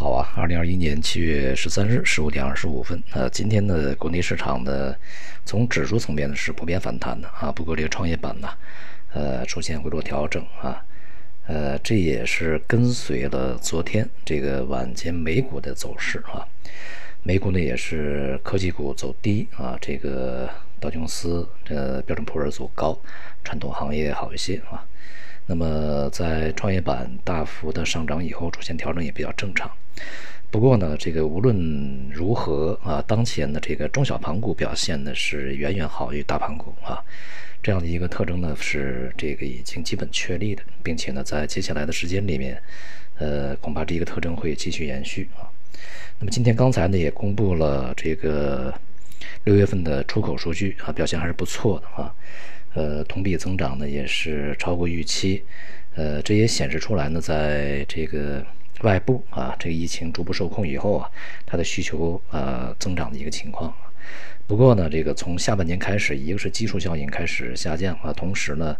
好啊，二零二一年七月十三日十五点二十五分，呃，今天的国内市场呢，从指数层面呢是普遍反弹的啊，不过这个创业板呢，呃，出现回落调整啊，呃，这也是跟随了昨天这个晚间美股的走势啊，美股呢也是科技股走低啊，这个道琼斯、呃标准普尔走高，传统行业好一些啊。那么在创业板大幅的上涨以后，出现调整也比较正常。不过呢，这个无论如何啊，当前的这个中小盘股表现呢是远远好于大盘股啊，这样的一个特征呢是这个已经基本确立的，并且呢在接下来的时间里面，呃，恐怕这一个特征会继续延续啊。那么今天刚才呢也公布了这个六月份的出口数据啊，表现还是不错的啊。呃，同比增长呢也是超过预期，呃，这也显示出来呢，在这个外部啊，这个疫情逐步受控以后啊，它的需求呃增长的一个情况。不过呢，这个从下半年开始，一个是基数效应开始下降啊，同时呢，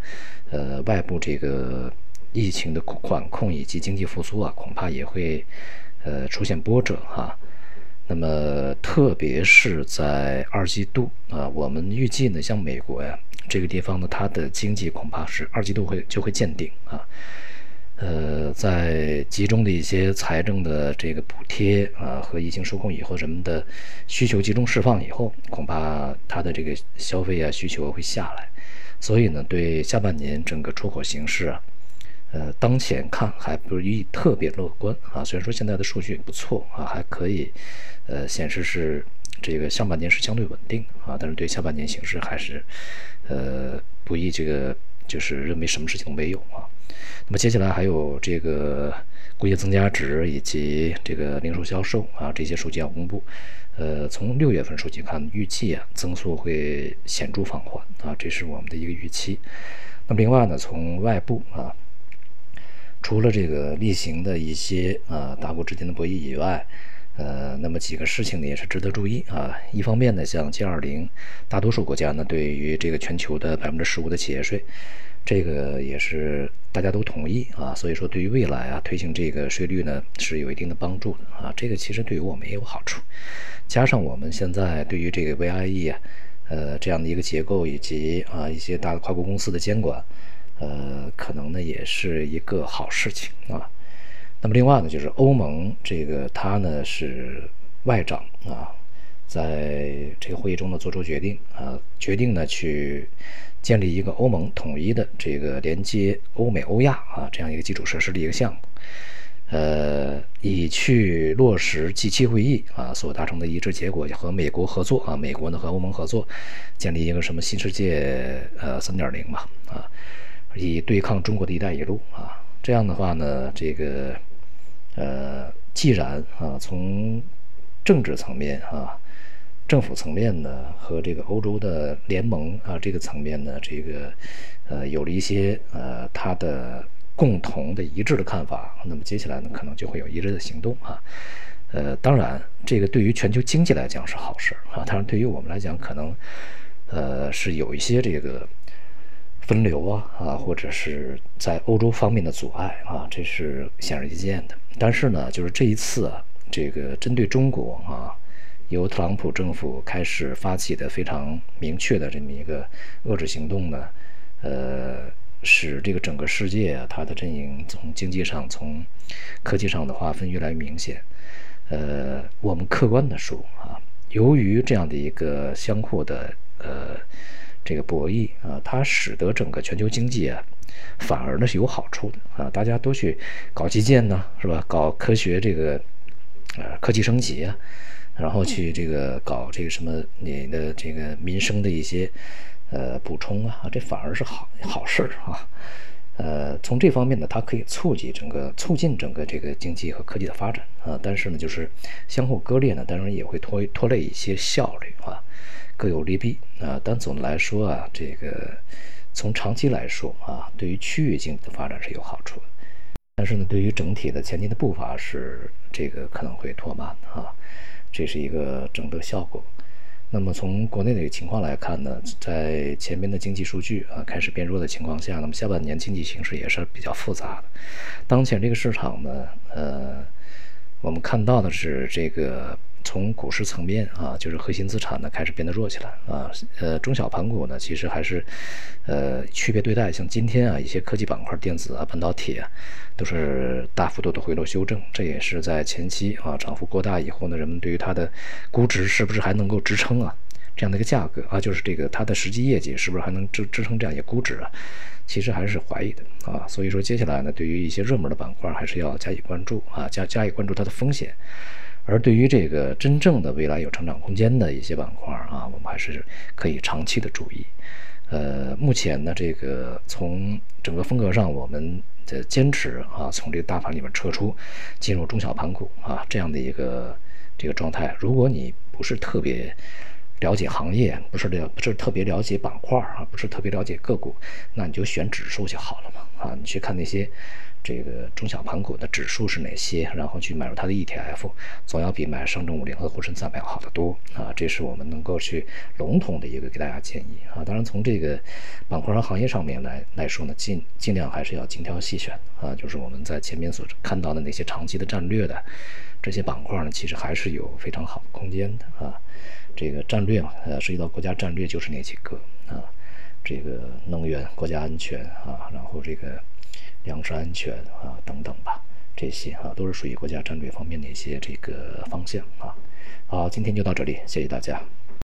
呃，外部这个疫情的管控以及经济复苏啊，恐怕也会呃出现波折哈。那么特别是在二季度啊，我们预计呢，像美国呀。这个地方呢，它的经济恐怕是二季度会就会见顶啊，呃，在集中的一些财政的这个补贴啊和疫情受控以后，人们的需求集中释放以后，恐怕它的这个消费啊需求会下来，所以呢，对下半年整个出口形势啊，呃，当前看还不宜特别乐观啊。虽然说现在的数据不错啊，还可以，呃，显示是。这个上半年是相对稳定啊，但是对下半年形势还是，呃，不宜这个就是认为什么事情都没有啊。那么接下来还有这个工业增加值以及这个零售销售啊这些数据要公布。呃，从六月份数据看，预计啊增速会显著放缓啊，这是我们的一个预期。那么另外呢，从外部啊，除了这个例行的一些啊大国之间的博弈以外，呃，那么几个事情呢也是值得注意啊。一方面呢，像 G20，大多数国家呢对于这个全球的百分之十五的企业税，这个也是大家都同意啊。所以说，对于未来啊推行这个税率呢是有一定的帮助的啊。这个其实对于我们也有好处。加上我们现在对于这个 VIE 啊，呃这样的一个结构以及啊一些大的跨国公司的监管，呃，可能呢也是一个好事情啊。那么另外呢，就是欧盟这个它呢是外长啊，在这个会议中呢做出决定啊，决定呢去建立一个欧盟统一的这个连接欧美欧亚啊这样一个基础设施的一个项目，呃，以去落实 G7 会议啊所达成的一致结果，和美国合作啊，美国呢和欧盟合作，建立一个什么新世界呃三点零嘛啊，以对抗中国的一带一路啊，这样的话呢，这个。呃，既然啊，从政治层面啊，政府层面呢，和这个欧洲的联盟啊这个层面呢，这个呃有了一些呃它的共同的一致的看法，那么接下来呢，可能就会有一致的行动啊。呃，当然，这个对于全球经济来讲是好事啊，当然对于我们来讲，可能呃是有一些这个。分流啊啊，或者是在欧洲方面的阻碍啊，这是显而易见的。但是呢，就是这一次啊，这个针对中国啊，由特朗普政府开始发起的非常明确的这么一个遏制行动呢，呃，使这个整个世界啊，它的阵营从经济上、从科技上的划分越来越明显。呃，我们客观的说啊，由于这样的一个相互的呃。这个博弈啊，它使得整个全球经济啊，反而呢是有好处的啊，大家都去搞基建呢，是吧？搞科学这个，呃，科技升级啊，然后去这个搞这个什么你的这个民生的一些呃补充啊，这反而是好好事儿啊。呃，从这方面呢，它可以促进整个促进整个这个经济和科技的发展啊。但是呢，就是相互割裂呢，当然也会拖拖累一些效率啊。各有利弊啊，但总的来说啊，这个从长期来说啊，对于区域经济的发展是有好处的。但是呢，对于整体的前进的步伐是这个可能会拖慢啊，这是一个整的效果。那么从国内的情况来看呢，在前面的经济数据啊开始变弱的情况下，那么下半年经济形势也是比较复杂的。当前这个市场呢，呃。我们看到的是这个从股市层面啊，就是核心资产呢开始变得弱起来啊，呃，中小盘股呢其实还是呃区别对待，像今天啊一些科技板块、电子啊、半导体啊，都是大幅度的回落修正，这也是在前期啊涨幅过大以后呢，人们对于它的估值是不是还能够支撑啊这样的一个价格啊，就是这个它的实际业绩是不是还能支支撑这样一个估值啊？其实还是怀疑的啊，所以说接下来呢，对于一些热门的板块，还是要加以关注啊，加加以关注它的风险。而对于这个真正的未来有成长空间的一些板块啊，我们还是可以长期的注意。呃，目前呢，这个从整个风格上，我们的坚持啊，从这个大盘里面撤出，进入中小盘股啊这样的一个这个状态。如果你不是特别，了解行业不是了，不是特别了解板块啊，不是特别了解个股，那你就选指数就好了嘛啊！你去看那些这个中小盘股的指数是哪些，然后去买入它的 ETF，总要比买上证五零和沪深三百要好得多啊！这是我们能够去笼统的一个给大家建议啊。当然，从这个板块和行业上面来来说呢，尽尽量还是要精挑细选啊。就是我们在前面所看到的那些长期的战略的这些板块呢，其实还是有非常好的空间的啊。这个战略嘛，呃，涉及到国家战略就是那几个啊，这个能源、国家安全啊，然后这个粮食安全啊等等吧，这些啊都是属于国家战略方面的一些这个方向啊。好，今天就到这里，谢谢大家。